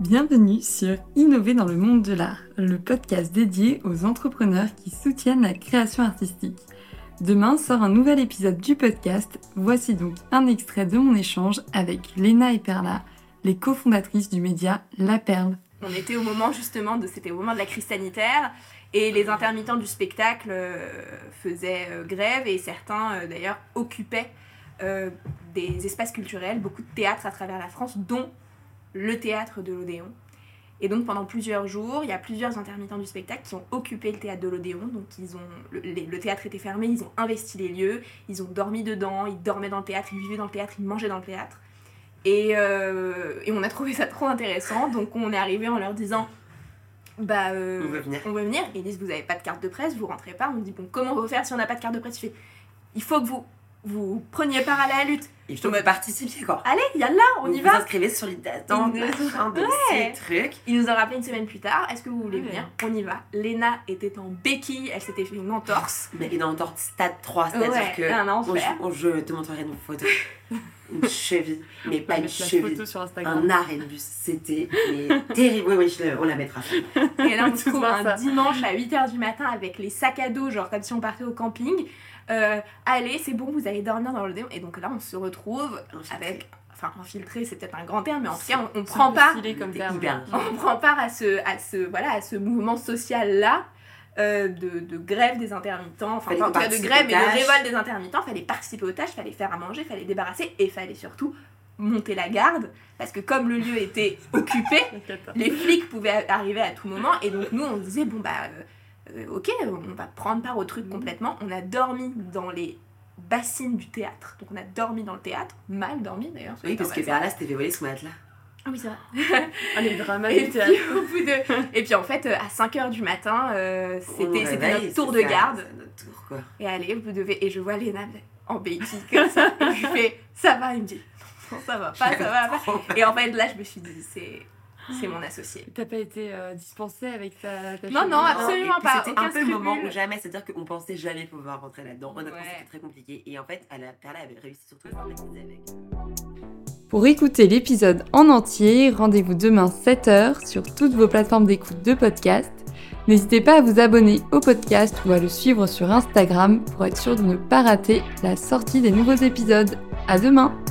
Bienvenue sur Innover dans le monde de l'art, le podcast dédié aux entrepreneurs qui soutiennent la création artistique. Demain sort un nouvel épisode du podcast. Voici donc un extrait de mon échange avec Léna et Perla, les cofondatrices du média La Perle. On était au moment justement de c'était au de la crise sanitaire et les intermittents du spectacle euh, faisaient euh, grève et certains euh, d'ailleurs occupaient des espaces culturels, beaucoup de théâtres à travers la France, dont le théâtre de l'Odéon. Et donc pendant plusieurs jours, il y a plusieurs intermittents du spectacle qui ont occupé le théâtre de l'Odéon. Donc ils ont, le, théâtre était fermé, ils ont investi les lieux, ils ont dormi dedans, ils dormaient dans le théâtre, ils vivaient dans le théâtre, ils mangeaient dans le théâtre. Et, euh, et on a trouvé ça trop intéressant. Donc on est arrivé en leur disant bah euh, on, veut venir. on veut venir. Ils disent vous avez pas de carte de presse, vous rentrez pas. On dit bon comment on va faire si on n'a pas de carte de presse? Il faut que vous vous preniez part à la lutte. Il faut me participer quoi. Allez, y a là, on y va. Vous inscrivez sur les d'attente, ouais. trucs. Il nous a rappelé une semaine plus tard. Est-ce que vous voulez venir? On y va. Léna était en béquille, elle s'était fait une entorse. Mais une entorse stade 3, c'est-à-dire que. Un je, te montrerai une photo. une cheville, mais pas une cheville. Sur un arrêt de bus. C'était terrible. Oui, oui, on la mettra. Et là, on se trouve un dimanche à 8h du matin avec les sacs à dos, genre comme si on partait au camping. Euh, allez, c'est bon, vous allez dormir dans le démon. Et donc là, on se retrouve avec enfin infiltré c'est peut-être un grand terme mais en tout cas on, prend part comme on prend part à ce à ce voilà à ce mouvement social là euh, de, de, grève des intermittents. Enfin en tout cas de grève et de révolte des intermittents. Fallait participer aux tâches fallait faire à manger fallait débarrasser et fallait surtout monter la garde. Parce que comme le lieu était occupé les flics pouvaient arriver à tout moment. Et donc nous on disait bon bah euh, euh, ok, on va prendre part au truc complètement. On a dormi dans les bassines du théâtre. Donc on a dormi dans le théâtre, mal dormi d'ailleurs. Oui, parce que vers là, c'était volé sous matelas. Ah oui, c'est vrai. Ah, les dramas du théâtre. de... Et puis en fait, euh, à 5h du matin, euh, c'était notre tour de garde. Notre tour, quoi. Et allez, vous devez. Et je vois Léna en béquille comme ça. et je fais, ça va Il me dit, non, ça va pas, ça va pas. Et en fait, là, je me suis dit, c'est c'est mon associé. T'as pas été euh, dispensée avec ta, ta Non, non, absolument pas. C'était un peu le moment où jamais, c'est-à-dire qu'on pensait jamais pouvoir rentrer là-dedans. Honnêtement, c'était très compliqué. Et en fait, Perla avait réussi surtout à avec. Pour écouter l'épisode en entier, rendez-vous demain 7h sur toutes vos plateformes d'écoute de podcast. N'hésitez pas à vous abonner au podcast ou à le suivre sur Instagram pour être sûr de ne pas rater la sortie des nouveaux épisodes. À demain!